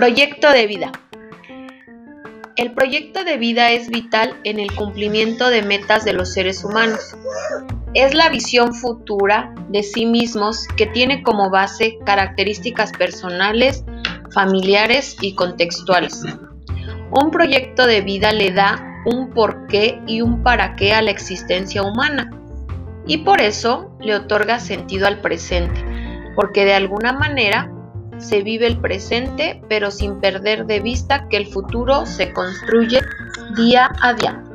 Proyecto de vida. El proyecto de vida es vital en el cumplimiento de metas de los seres humanos. Es la visión futura de sí mismos que tiene como base características personales, familiares y contextuales. Un proyecto de vida le da un porqué y un para qué a la existencia humana y por eso le otorga sentido al presente, porque de alguna manera se vive el presente pero sin perder de vista que el futuro se construye día a día.